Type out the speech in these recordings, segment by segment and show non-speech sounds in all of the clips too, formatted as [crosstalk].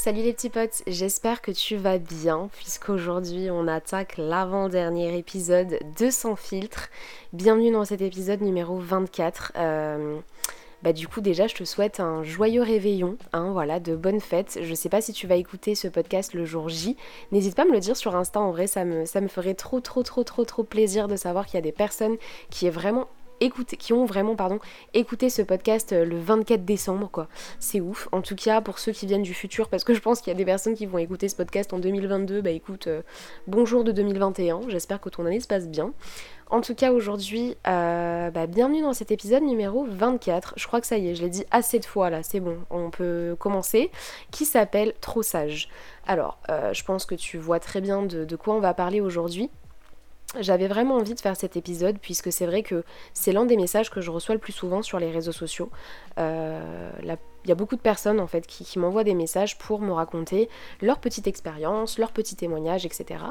Salut les petits potes, j'espère que tu vas bien puisqu'aujourd'hui on attaque l'avant-dernier épisode de Sans filtre. Bienvenue dans cet épisode numéro 24. Euh, bah du coup déjà je te souhaite un joyeux réveillon, hein, voilà, de bonnes fêtes. Je sais pas si tu vas écouter ce podcast le jour J. N'hésite pas à me le dire sur Insta, en vrai ça me, ça me ferait trop trop trop trop trop plaisir de savoir qu'il y a des personnes qui est vraiment qui ont vraiment pardon, écouté ce podcast euh, le 24 décembre, quoi. C'est ouf. En tout cas, pour ceux qui viennent du futur, parce que je pense qu'il y a des personnes qui vont écouter ce podcast en 2022, bah écoute, euh, bonjour de 2021, j'espère que ton année se passe bien. En tout cas, aujourd'hui, euh, bah, bienvenue dans cet épisode numéro 24. Je crois que ça y est, je l'ai dit assez de fois là, c'est bon, on peut commencer. Qui s'appelle Trop sage? Alors, je pense que tu vois très bien de quoi on va parler aujourd'hui. J'avais vraiment envie de faire cet épisode puisque c'est vrai que c'est l'un des messages que je reçois le plus souvent sur les réseaux sociaux. Euh, il y a beaucoup de personnes en fait qui, m'envoient des messages pour me raconter leur petite expérience, leur petit témoignage, etc.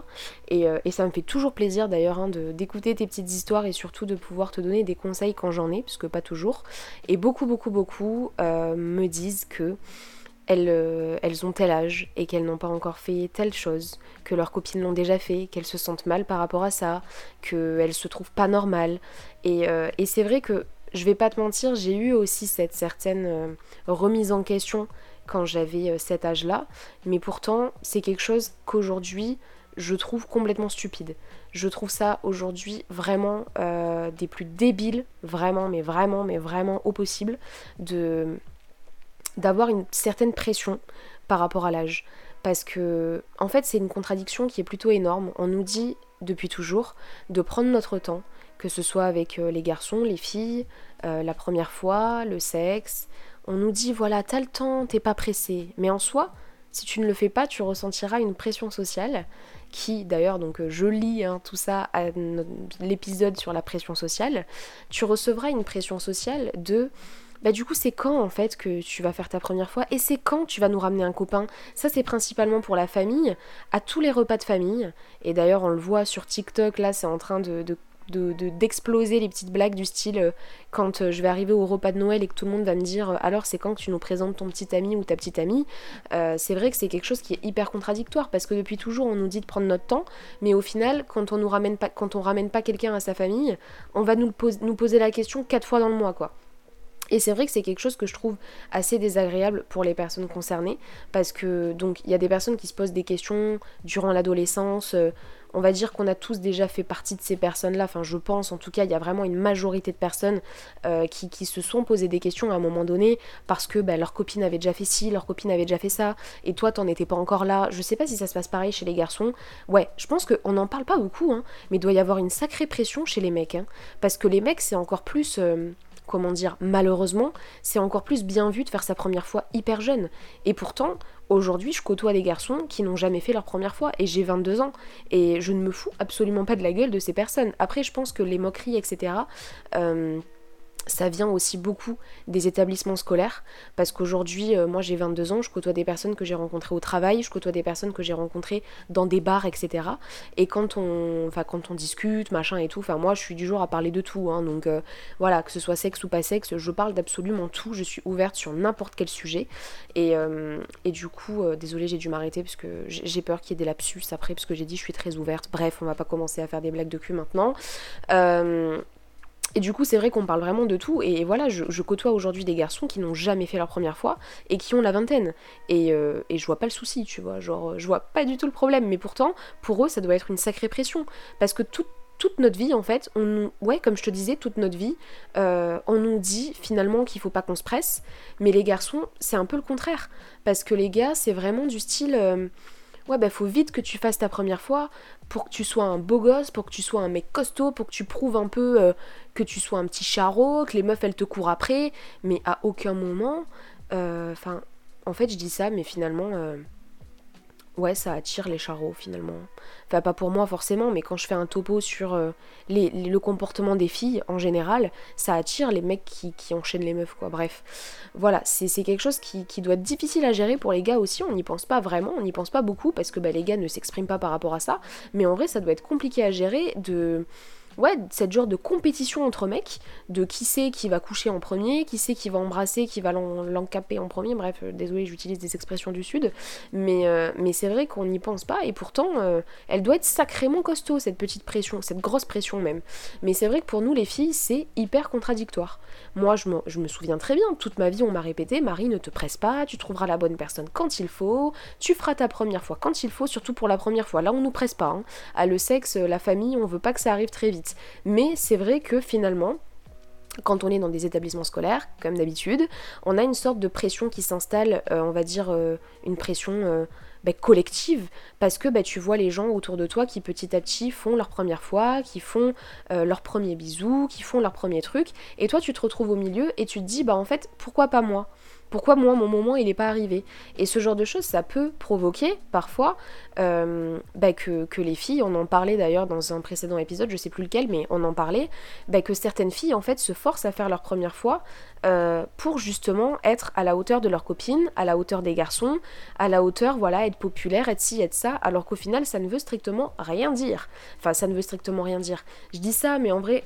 Euh, et, ça me fait toujours plaisir d'ailleurs hein, d'écouter tes petites histoires et surtout de pouvoir te donner des conseils quand j'en ai, puisque pas toujours. Et beaucoup, beaucoup, beaucoup euh, me disent que euh, elles, ont tel âge et qu'elles n'ont pas encore fait telle chose, que leurs copines l'ont déjà fait, qu'elles se sentent mal par rapport à ça, qu'elles se trouvent pas normales. Euh, et, c'est vrai que, je vais pas te mentir, j'ai eu aussi cette certaine euh, remise en question quand j'avais cet âge-là, mais pourtant c'est quelque chose qu'aujourd'hui je trouve complètement stupide. Je trouve ça aujourd'hui vraiment des plus débiles, vraiment, mais vraiment, mais vraiment au possible, de d'avoir une certaine pression par rapport à l'âge. Parce que, en fait, c'est une contradiction qui est plutôt énorme. On nous dit depuis toujours de prendre notre temps, que ce soit avec euh, les garçons, les filles, euh, la première fois, le sexe. On nous dit voilà, t'as le temps, t'es pas pressé. Mais en soi, si tu ne le fais pas, tu ressentiras une pression sociale qui, d'ailleurs, donc euh, je lis hein, tout ça à l'épisode sur la pression sociale. Tu recevras une pression sociale de bah du coup c'est quand en fait que tu vas faire ta première fois et c'est quand tu vas nous ramener un copain? Ça c'est principalement pour la famille, à tous les repas de famille. Et d'ailleurs on le voit sur TikTok, là c'est en train de, d'exploser les petites blagues du style euh, quand euh, je vais arriver au repas de Noël et que tout le monde va me dire euh, alors c'est quand que tu nous présentes ton petit ami ou ta petite amie? C'est vrai que c'est quelque chose qui est hyper contradictoire parce que depuis toujours on nous dit de prendre notre temps mais au final quand on nous ramène pas quand on ramène pas quelqu'un à sa famille on va nous, nous poser la question quatre fois dans le mois quoi et c'est vrai que c'est quelque chose que je trouve assez désagréable pour les personnes concernées parce que donc il y a des personnes qui se posent des questions durant l'adolescence. Euh, on va dire qu'on a tous déjà fait partie de ces personnes-là. Enfin, je pense en tout cas, il y a vraiment une majorité de personnes euh, qui, se sont posées des questions à un moment donné parce que bah, leur copine avait déjà fait ci, leur copine avait déjà fait ça, et toi t'en étais pas encore là. Je sais pas si ça se passe pareil chez les garçons. Ouais, je pense qu'on n'en parle pas beaucoup, hein, mais il doit y avoir une sacrée pression chez les mecs. Hein, parce que les mecs, c'est encore plus. Euh, comment dire, malheureusement, c'est encore plus bien vu de faire sa première fois hyper jeune. Et pourtant, aujourd'hui, je côtoie des garçons qui n'ont jamais fait leur première fois, et j'ai 22 ans, et je ne me fous absolument pas de la gueule de ces personnes. Après, je pense que les moqueries, etc., ça vient aussi beaucoup des établissements scolaires parce qu'aujourd'hui, euh, moi j'ai 22 ans, je côtoie des personnes que j'ai rencontrées au travail, je côtoie des personnes que j'ai rencontrées dans des bars, etc. Et quand on, quand on discute, machin et tout, moi je suis du genre à parler de tout, hein, donc euh, voilà, que ce soit sexe ou pas sexe, je parle d'absolument tout, je suis ouverte sur n'importe quel sujet. Et, euh, du coup, désolé j'ai dû m'arrêter parce que j'ai peur qu'il y ait des lapsus après parce que j'ai dit je suis très ouverte. Bref, on va pas commencer à faire des blagues de cul maintenant. Et du coup, c'est vrai qu'on parle vraiment de tout. Et voilà, je, côtoie aujourd'hui des garçons qui n'ont jamais fait leur première fois et qui ont la vingtaine. Et, euh, je vois pas le souci, tu vois. Genre, je vois pas du tout le problème. Mais pourtant, pour eux, ça doit être une sacrée pression. Parce que toute notre vie, en fait, on nous, ouais, comme je te disais, toute notre vie, euh, on nous dit finalement qu'il faut pas qu'on se presse. Mais les garçons, c'est un peu le contraire. Parce que les gars, c'est vraiment du style. Euh, ouais, bah faut vite que tu fasses ta première fois pour que tu sois un beau gosse, pour que tu sois un mec costaud, pour que tu prouves un peu euh, que tu sois un petit charreau, que les meufs elles te courent après, mais à aucun moment. Euh, enfin, en fait, je dis ça, mais finalement. Ouais, ça attire les charros finalement. Enfin, pas pour moi forcément, mais quand je fais un topo sur euh, le comportement des filles en général, ça attire les mecs qui, enchaînent les meufs, quoi. Bref, voilà, c'est quelque chose qui, doit être difficile à gérer pour les gars aussi. On n'y pense pas vraiment, on n'y pense pas beaucoup parce que bah, les gars ne s'expriment pas par rapport à ça. Mais en vrai, ça doit être compliqué à gérer de ouais, cette genre de compétition entre mecs, de qui sait qui va coucher en premier, qui sait qui va embrasser, qui va l'encaper en premier, bref, euh, désolé, j'utilise des expressions du Sud, mais, euh, mais c'est vrai qu'on n'y pense pas, et pourtant, euh, elle doit être sacrément costaud, cette petite pression, cette grosse pression même. Mais c'est vrai que pour nous, les filles, c'est hyper contradictoire. Moi, je me, je me souviens très bien, toute ma vie, on m'a répété, Marie, ne te presse pas, tu trouveras la bonne personne quand il faut, tu feras ta première fois quand il faut, surtout pour la première fois. Là, on nous presse pas. Hein. À le sexe, la famille, on veut pas que ça arrive très vite. Mais c'est vrai que finalement, quand on est dans des établissements scolaires, comme d'habitude, on a une sorte de pression qui s'installe, euh, on va dire euh, une pression euh, bah, collective, parce que bah, tu vois les gens autour de toi qui petit à petit font leur première fois, qui font leur premier bisou, qui font leur premier truc, et toi tu te retrouves au milieu et tu te dis, bah en fait, pourquoi pas moi? Pourquoi moi, mon moment, il n'est pas arrivé Et ce genre de choses, ça peut provoquer parfois euh, bah, que, les filles, on en parlait d'ailleurs dans un précédent épisode, je sais plus lequel, mais on en parlait, bah, que certaines filles en fait se forcent à faire leur première fois euh, pour justement être à la hauteur de leurs copines, à la hauteur des garçons, à la hauteur, voilà, être populaire, être ci, être ça, alors qu'au final, ça ne veut strictement rien dire. Enfin, ça ne veut strictement rien dire. Je dis ça, mais en vrai,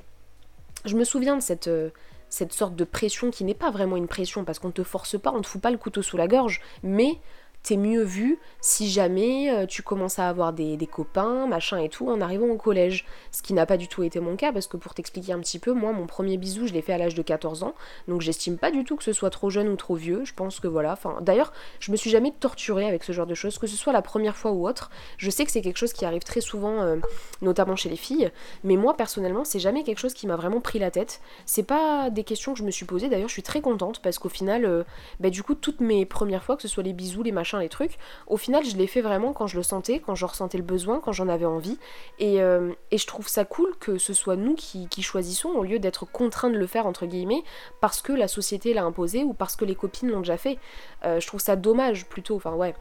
je me souviens de cette. Euh, cette sorte de pression qui n'est pas vraiment une pression parce qu'on te force pas, on te fout pas le couteau sous la gorge, mais t'es mieux vu si jamais euh, tu commences à avoir des, copains, machin et tout, en arrivant au collège. Ce qui n'a pas du tout été mon cas, parce que pour t'expliquer un petit peu, moi, mon premier bisou, je l'ai fait à l'âge de 14 ans, donc j'estime pas du tout que ce soit trop jeune ou trop vieux, je pense que voilà, enfin, d'ailleurs, je me suis jamais torturée avec ce genre de choses, que ce soit la première fois ou autre, je sais que c'est quelque chose qui arrive très souvent, euh, notamment chez les filles, mais moi, personnellement, c'est jamais quelque chose qui m'a vraiment pris la tête, c'est pas des questions que je me suis posées, d'ailleurs, je suis très contente, parce qu'au final, euh, bah, du coup, toutes mes premières fois, que ce soit les bisous, les machins, les trucs. Au final, je l'ai fait vraiment quand je le sentais, quand je ressentais le besoin, quand j'en avais envie. Et, euh, je trouve ça cool que ce soit nous qui, choisissons au lieu d'être contraints de le faire, entre guillemets, parce que la société l'a imposé ou parce que les copines l'ont déjà fait. Euh, je trouve ça dommage plutôt, enfin ouais.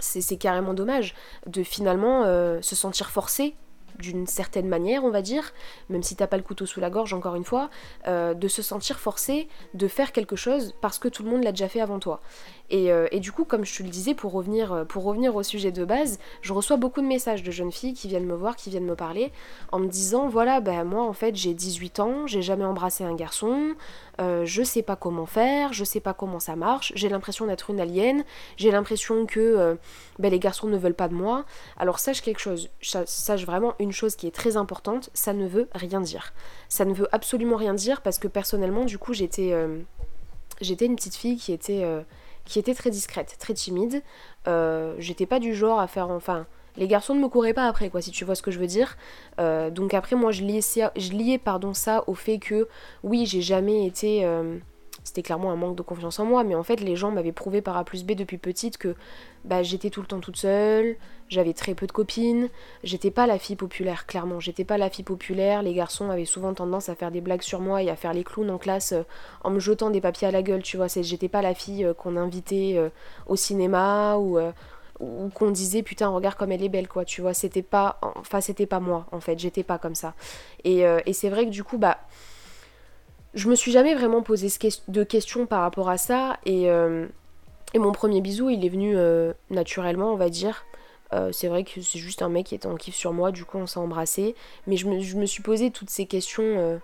C'est carrément dommage de finalement euh, se sentir forcé d'une certaine manière, on va dire, même si t'as pas le couteau sous la gorge, encore une fois, de se sentir forcé de faire quelque chose parce que tout le monde l'a déjà fait avant toi. Euh, et, du coup, comme je te le disais, pour revenir, euh, pour revenir au sujet de base, je reçois beaucoup de messages de jeunes filles qui viennent me voir, qui viennent me parler, en me disant voilà, ben moi en fait j'ai 18 ans, j'ai jamais embrassé un garçon, euh, je sais pas comment faire, je sais pas comment ça marche, j'ai l'impression d'être une alien, j'ai l'impression que ben, les garçons ne veulent pas de moi. Alors sache quelque chose, sache vraiment chose qui est très importante, ça ne veut rien dire. Ça ne veut absolument rien dire parce que personnellement, du coup, j'étais, j'étais une petite fille qui était qui était très discrète, très timide. Euh, j'étais pas du genre à faire. Enfin, les garçons ne me couraient pas après, quoi, si tu vois ce que je veux dire. Euh, donc après, moi, je liais, je liais pardon, ça au fait que, oui, j'ai jamais été. C'était clairement un manque de confiance en moi, mais en fait les gens m'avaient prouvé par A plus B depuis petite que bah, j'étais tout le temps toute seule, j'avais très peu de copines, j'étais pas la fille populaire, clairement, j'étais pas la fille populaire, les garçons avaient souvent tendance à faire des blagues sur moi et à faire les clowns en classe euh, en me jetant des papiers à la gueule, tu vois, j'étais pas la fille euh, qu'on invitait euh, au cinéma ou ou qu'on disait putain regarde comme elle est belle quoi tu vois. C'était pas enfin c'était pas moi en fait. J'étais pas comme ça. Et, et c'est vrai que du coup bah je me suis jamais vraiment posé de questions par rapport à ça et, euh, mon premier bisou il est venu euh, naturellement on va dire. Euh, c'est vrai que c'est juste un mec qui était en kiff sur moi, du coup on s'est embrassé. Mais je me, suis posé toutes ces questions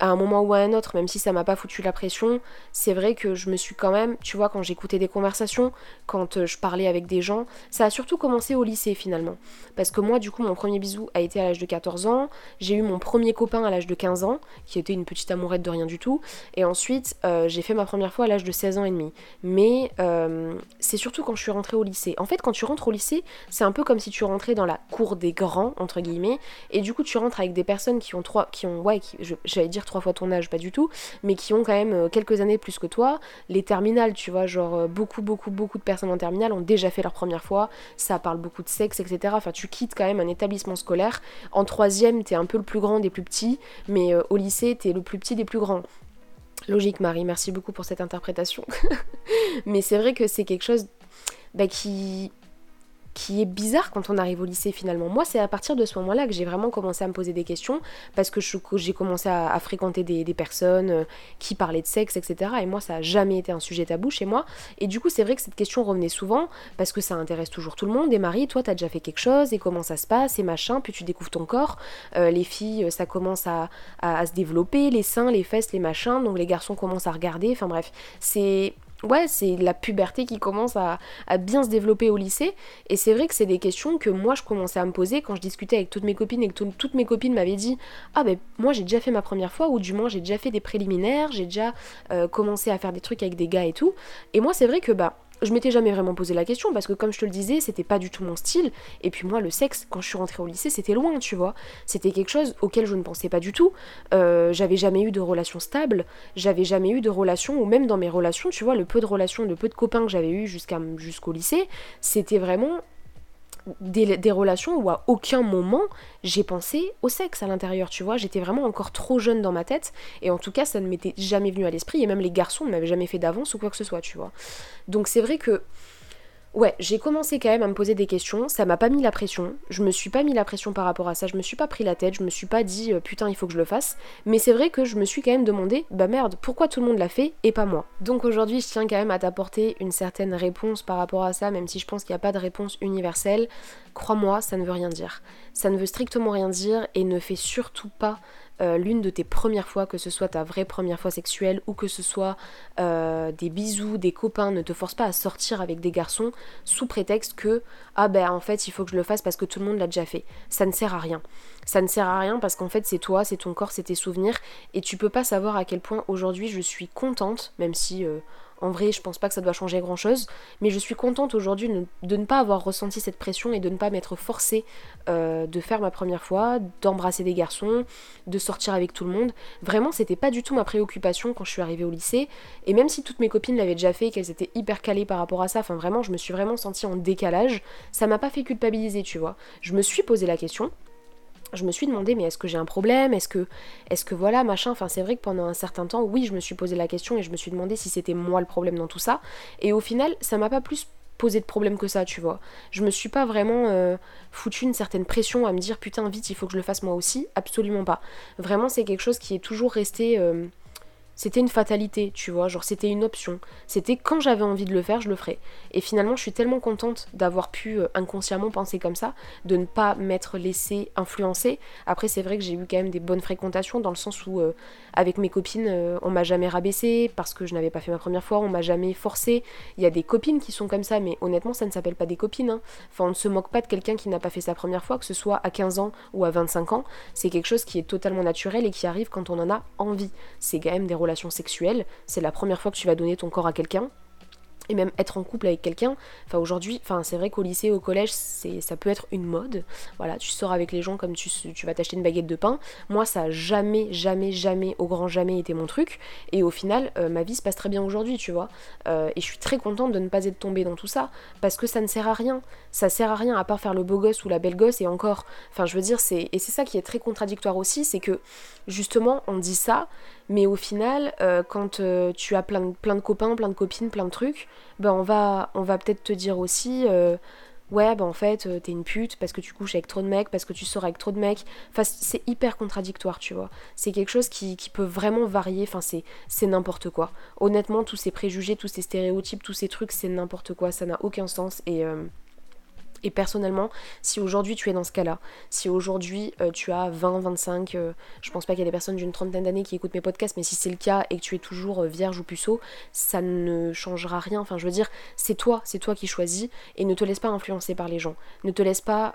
à un moment ou à un autre, même si ça m'a pas foutu la pression, c'est vrai que je me suis quand même, tu vois, quand j'écoutais des conversations, quand euh, je parlais avec des gens, ça a surtout commencé au lycée finalement. Parce que moi, du coup, mon premier bisou a été à l'âge de 14 ans, j'ai eu mon premier copain à l'âge de 15 ans, qui était une petite amourette de rien du tout, et ensuite euh, j'ai fait ma première fois à l'âge de 16 ans et demi. Mais euh, c'est surtout quand je suis rentrée au lycée. En fait, quand tu rentres au lycée, c'est un peu comme si tu rentrais dans la cour des grands, entre guillemets, et du coup, tu rentres avec des personnes qui ont trois, qui ont, ouais, j'allais dire trois fois ton âge, pas du tout, mais qui ont quand même euh, quelques années plus que toi. Les terminales, tu vois, genre euh, beaucoup, beaucoup, beaucoup de personnes en terminale ont déjà fait leur première fois, ça parle beaucoup de sexe, etc. Enfin, tu quittes quand même un établissement scolaire. En troisième, t'es un peu le plus grand des plus petits, mais euh, au lycée, t'es le plus petit des plus grands. Logique, Marie, merci beaucoup pour cette interprétation. [laughs] mais c'est vrai que c'est quelque chose bah, qui qui est bizarre quand on arrive au lycée finalement. Moi, c'est à partir de ce moment-là que j'ai vraiment commencé à me poser des questions parce que j'ai commencé à, fréquenter des, personnes euh, qui parlaient de sexe, etc. Et moi, ça a jamais été un sujet tabou chez moi. Et du coup, c'est vrai que cette question revenait souvent parce que ça intéresse toujours tout le monde. Et Marie, toi, t'as déjà fait quelque chose et comment ça se passe et machin. Puis tu découvres ton corps. Euh, les filles, ça commence à se développer, les seins, les fesses, les machins. Donc les garçons commencent à regarder. Enfin bref, c'est ouais, c'est la puberté qui commence à, bien se développer au lycée. Et c'est vrai que c'est des questions que moi je commençais à me poser quand je discutais avec toutes mes copines et que toutes mes copines m'avaient dit Ah ben moi j'ai déjà fait ma première fois, ou du moins j'ai déjà fait des préliminaires, j'ai déjà euh, commencé à faire des trucs avec des gars et tout. Et moi c'est vrai que bah je m'étais jamais vraiment posé la question parce que comme je te le disais, c'était pas du tout mon style. Et puis moi, le sexe, quand je suis rentrée au lycée, c'était loin, tu vois. C'était quelque chose auquel je ne pensais pas du tout. Euh, j'avais jamais eu de relation stable, j'avais jamais eu de relation, ou même dans mes relations, tu vois, le peu de relations, le peu de copains que j'avais eu jusqu'à jusqu'au lycée, c'était vraiment des, relations où à aucun moment j'ai pensé au sexe à l'intérieur, tu vois. J'étais vraiment encore trop jeune dans ma tête, et en tout cas, ça ne m'était jamais venu à l'esprit, et même les garçons ne m'avaient jamais fait d'avance ou quoi que ce soit, tu vois. Donc c'est vrai que Ouais, j'ai commencé quand même à me poser des questions, ça m'a pas mis la pression, je me suis pas mis la pression par rapport à ça, je me suis pas pris la tête, je me suis pas dit euh, putain il faut que je le fasse, mais c'est vrai que je me suis quand même demandé bah merde, pourquoi tout le monde l'a fait et pas moi? Donc aujourd'hui je tiens quand même à t'apporter une certaine réponse par rapport à ça, même si je pense qu'il n'y a pas de réponse universelle, crois-moi, ça ne veut rien dire. Ça ne veut strictement rien dire et ne fait surtout pas euh, l'une de tes premières fois, que ce soit ta vraie première fois sexuelle ou que ce soit euh, des bisous, des copains, ne te force pas à sortir avec des garçons sous prétexte que ah ben en fait il faut que je le fasse parce que tout le monde l'a déjà fait. Ça ne sert à rien. Ça ne sert à rien parce qu'en fait c'est toi, c'est ton corps, c'est tes souvenirs et tu peux pas savoir à quel point aujourd'hui je suis contente, même si euh, en vrai, je pense pas que ça doit changer grand chose, mais je suis contente aujourd'hui de ne pas avoir ressenti cette pression et de ne pas m'être forcée euh, de faire ma première fois, d'embrasser des garçons, de sortir avec tout le monde. Vraiment, c'était pas du tout ma préoccupation quand je suis arrivée au lycée, et même si toutes mes copines l'avaient déjà fait, qu'elles étaient hyper calées par rapport à ça, enfin vraiment, je me suis vraiment sentie en décalage, ça m'a pas fait culpabiliser, tu vois. Je me suis posé la question, je me suis demandé mais est-ce que j'ai un problème? Est-ce que est-ce que voilà machin? Enfin c'est vrai que pendant un certain temps oui je me suis posé la question et je me suis demandé si c'était moi le problème dans tout ça et au final ça m'a pas plus posé de problème que ça tu vois. Je me suis pas vraiment euh, foutu une certaine pression à me dire putain vite il faut que je le fasse moi aussi absolument pas. Vraiment c'est quelque chose qui est toujours resté euh, c'était une fatalité, tu vois, genre c'était une option. C'était quand j'avais envie de le faire, je le ferais. Et finalement, je suis tellement contente d'avoir pu euh, inconsciemment penser comme ça, de ne pas m'être laissée influencer. Après, c'est vrai que j'ai eu quand même des bonnes fréquentations dans le sens où, euh, avec mes copines, euh, on m'a jamais rabaissé parce que je n'avais pas fait ma première fois, on m'a jamais forcé. Il y a des copines qui sont comme ça, mais honnêtement, ça ne s'appelle pas des copines. Hein. Enfin, on ne se moque pas de quelqu'un qui n'a pas fait sa première fois, que ce soit à 15 ans ou à 25 ans. C'est quelque chose qui est totalement naturel et qui arrive quand on en a envie. C'est quand même des sexuelle, c'est la première fois que tu vas donner ton corps à quelqu'un, et même être en couple avec quelqu'un. Enfin aujourd'hui, enfin c'est vrai qu'au lycée, au collège, c'est ça peut être une mode. Voilà, tu sors avec les gens comme tu, tu vas t'acheter une baguette de pain. Moi, ça a jamais, jamais, jamais, au grand jamais été mon truc. Et au final, euh, ma vie se passe très bien aujourd'hui, tu vois. Euh, et je suis très contente de ne pas être tombée dans tout ça parce que ça ne sert à rien. Ça sert à rien à part faire le beau gosse ou la belle gosse et encore. Enfin, je veux dire, c'est et c'est ça qui est très contradictoire aussi, c'est que justement, on dit ça, mais au final, euh, quand tu as plein plein de copains, plein de copines, plein de trucs, ben on va, peut-être te dire aussi euh, ouais ben en fait euh, t'es une pute parce que tu couches avec trop de mecs, parce que tu sors avec trop de mecs. Enfin c'est hyper contradictoire tu vois. C'est quelque chose qui, peut vraiment varier, enfin c'est, c'est n'importe quoi. Honnêtement tous ces préjugés, tous ces stéréotypes, tous ces trucs c'est n'importe quoi, ça n'a aucun sens et... Euh, et personnellement, si aujourd'hui tu es dans ce cas-là, si aujourd'hui euh, tu as 20, 25, euh, je pense pas qu'il y ait des personnes d'une trentaine d'années qui écoutent mes podcasts, mais si c'est le cas et que tu es toujours euh, vierge ou puceau, ça ne changera rien. Enfin, je veux dire, c'est toi, c'est toi qui choisis et ne te laisse pas influencer par les gens. Ne te laisse pas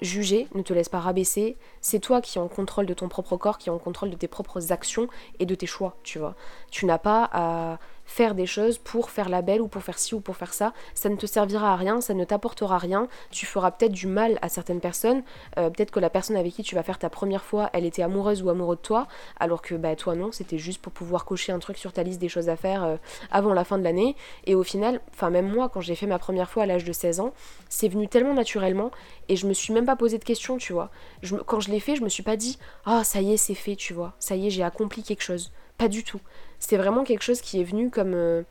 juger, ne te laisse pas rabaisser. C'est toi qui es en contrôle de ton propre corps, qui es en contrôle de tes propres actions et de tes choix, tu vois. Tu n'as pas à faire des choses pour faire la belle ou pour faire ci ou pour faire ça. Ça ne te servira à rien, ça ne t'apportera rien. Tu feras peut-être du mal à certaines personnes. Euh, peut-être que la personne avec qui tu vas faire ta première fois, elle était amoureuse ou amoureux de toi, alors que bah, toi non, c'était juste pour pouvoir cocher un truc sur ta liste des choses à faire euh, avant la fin de l'année. Et au final, enfin même moi, quand j'ai fait ma première fois à l'âge de 16 ans, c'est venu tellement naturellement et je me suis même pas posé de questions, tu vois. Quand je l'ai fait, je me suis pas dit, ah ça y est, c'est fait, tu vois. Ça y est, j'ai accompli quelque chose. Pas du tout. C'est vraiment quelque chose qui est venu comme, euh,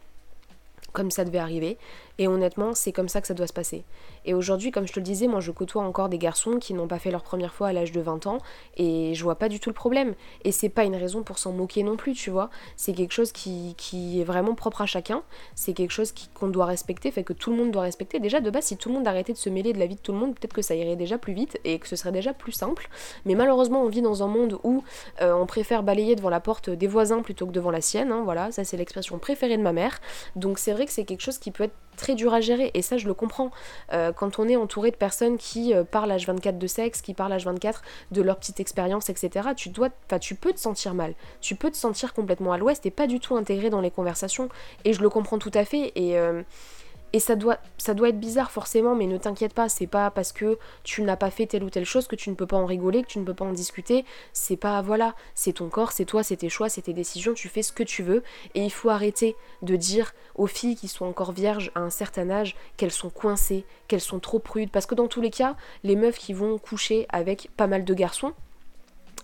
comme ça devait arriver. Et honnêtement, c'est comme ça que ça doit se passer. Et aujourd'hui, comme je te le disais, moi je côtoie encore des garçons qui n'ont pas fait leur première fois à l'âge de 20 ans et je vois pas du tout le problème. Et c'est pas une raison pour s'en moquer non plus, tu vois. C'est quelque chose qui, qui, est vraiment propre à chacun. C'est quelque chose qu'on doit respecter, fait que tout le monde doit respecter. Déjà, de base, si tout le monde arrêtait de se mêler de la vie de tout le monde, peut-être que ça irait déjà plus vite et que ce serait déjà plus simple. Mais malheureusement, on vit dans un monde où euh, on préfère balayer devant la porte des voisins plutôt que devant la sienne. Hein, voilà, ça c'est l'expression préférée de ma mère. Donc c'est vrai que c'est quelque chose qui peut être très dur à gérer et ça je le comprends. Euh, quand on est entouré de personnes qui euh, parlent H24 de sexe, qui parlent H24 de leur petite expérience, etc., tu, dois, tu peux te sentir mal. Tu peux te sentir complètement à l'ouest et pas du tout intégré dans les conversations. Et je le comprends tout à fait. Et. Et ça doit, être bizarre forcément, mais ne t'inquiète pas, c'est pas parce que tu n'as pas fait telle ou telle chose que tu ne peux pas en rigoler, que tu ne peux pas en discuter. C'est pas, voilà, c'est ton corps, c'est toi, c'est tes choix, c'est tes décisions, tu fais ce que tu veux. Et il faut arrêter de dire aux filles qui sont encore vierges à un certain âge qu'elles sont coincées, qu'elles sont trop prudes. Parce que dans tous les cas, les meufs qui vont coucher avec pas mal de garçons,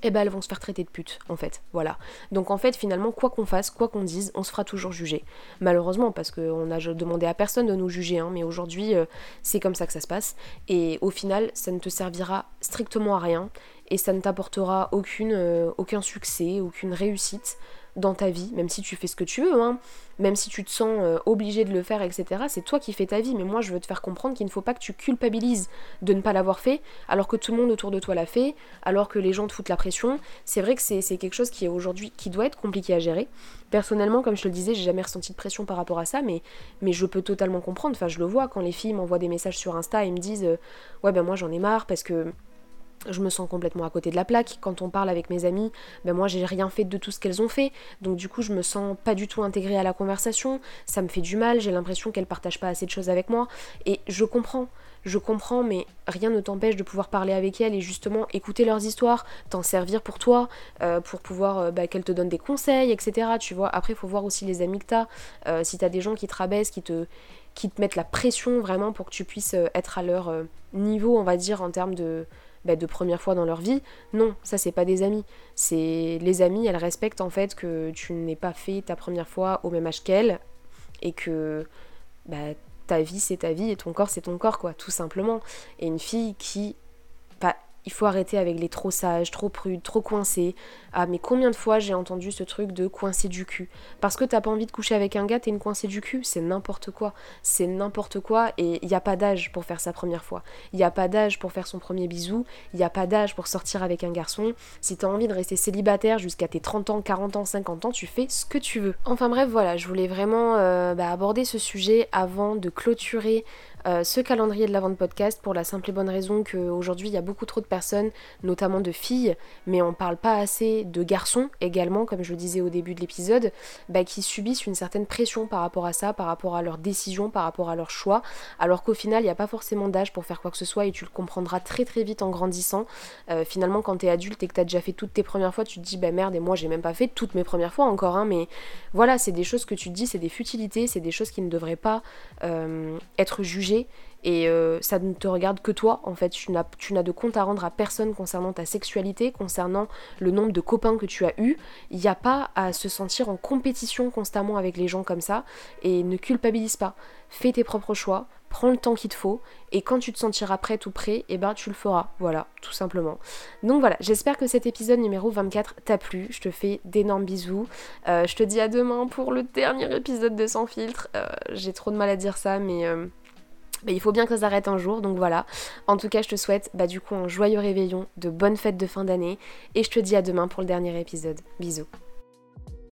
eh ben elles vont se faire traiter de pute, en fait. Voilà. Donc en fait, finalement, quoi qu'on fasse, quoi qu'on dise, on se fera toujours juger. Malheureusement, parce qu'on n'a demandé à personne de nous juger, hein, mais aujourd'hui, euh, c'est comme ça que ça se passe. Et au final, ça ne te servira strictement à rien et ça ne t'apportera aucune, euh, aucun succès, aucune réussite dans ta vie, même si tu fais ce que tu veux, hein, même si tu te sens euh, obligé de le faire, etc. C'est toi qui fais ta vie, mais moi je veux te faire comprendre qu'il ne faut pas que tu culpabilises de ne pas l'avoir fait, alors que tout le monde autour de toi l'a fait, alors que les gens te foutent la pression. C'est vrai que c'est quelque chose qui est aujourd'hui, qui doit être compliqué à gérer. Personnellement, comme je te le disais, j'ai jamais ressenti de pression par rapport à ça, mais, je peux totalement comprendre. Enfin, je le vois quand les filles m'envoient des messages sur Insta et me disent euh, Ouais, ben moi j'en ai marre parce que je me sens complètement à côté de la plaque. Quand on parle avec mes amis, ben moi j'ai rien fait de tout ce qu'elles ont fait. Donc du coup je me sens pas du tout intégrée à la conversation. Ça me fait du mal, j'ai l'impression qu'elles partagent pas assez de choses avec moi. Et je comprends, je comprends, mais rien ne t'empêche de pouvoir parler avec elles et justement écouter leurs histoires, t'en servir pour toi, euh, pour pouvoir euh, bah, qu'elles te donnent des conseils, etc. Tu vois, après faut voir aussi les amis que t'as. Euh, si t'as des gens qui te rabaissent, qui te, qui te mettent la pression vraiment pour que tu puisses être à leur niveau, on va dire, en termes de bah, de première fois dans leur vie. Non, ça c'est pas des amis. C'est les amis, elles respectent en fait que tu n'aies pas fait ta première fois au même âge qu'elles et que bah, ta vie c'est ta vie et ton corps c'est ton corps quoi, tout simplement. Et une fille qui il faut arrêter avec les trop sages, trop prudes, trop coincés. Ah, mais combien de fois j'ai entendu ce truc de coincer du cul? Parce que t'as pas envie de coucher avec un gars, t'es une coincée du cul, c'est n'importe quoi. C'est n'importe quoi et il a pas d'âge pour faire sa première fois. Il a pas d'âge pour faire son premier bisou. Il a pas d'âge pour sortir avec un garçon. Si t'as envie de rester célibataire jusqu'à tes 30 ans, 40 ans, 50 ans, tu fais ce que tu veux. Enfin bref, voilà, je voulais vraiment euh, bah, aborder ce sujet avant de clôturer euh, ce calendrier de la vente podcast pour la simple et bonne raison qu'aujourd'hui il y a beaucoup trop de personnes, notamment de filles, mais on parle pas assez de garçons également, comme je le disais au début de l'épisode, bah, qui subissent une certaine pression par rapport à ça, par rapport à leurs décisions, par rapport à leurs choix, alors qu'au final il n'y a pas forcément d'âge pour faire quoi que ce soit et tu le comprendras très très vite en grandissant. Euh, finalement quand tu es adulte et que tu as déjà fait toutes tes premières fois, tu te dis bah merde et moi j'ai même pas fait toutes mes premières fois encore, hein, mais voilà, c'est des choses que tu te dis, c'est des futilités, c'est des choses qui ne devraient pas euh, être jugées et euh, ça ne te regarde que toi en fait tu n'as de compte à rendre à personne concernant ta sexualité concernant le nombre de copains que tu as eu il n'y a pas à se sentir en compétition constamment avec les gens comme ça et ne culpabilise pas fais tes propres choix prends le temps qu'il te faut et quand tu te sentiras prête ou prêt, et eh ben tu le feras. Voilà, tout simplement. Donc voilà, j'espère que cet épisode numéro 24 t'a plu. Je te fais d'énormes bisous. Euh, je te dis à demain pour le dernier épisode de Sans filtre. Euh, j'ai trop de mal à dire ça, mais il faut bien que ça s'arrête un jour, donc voilà. En tout cas, je te souhaite bah, du coup un joyeux réveillon, de bonnes fêtes de fin d'année, et je te dis à demain pour le dernier épisode. Bisous.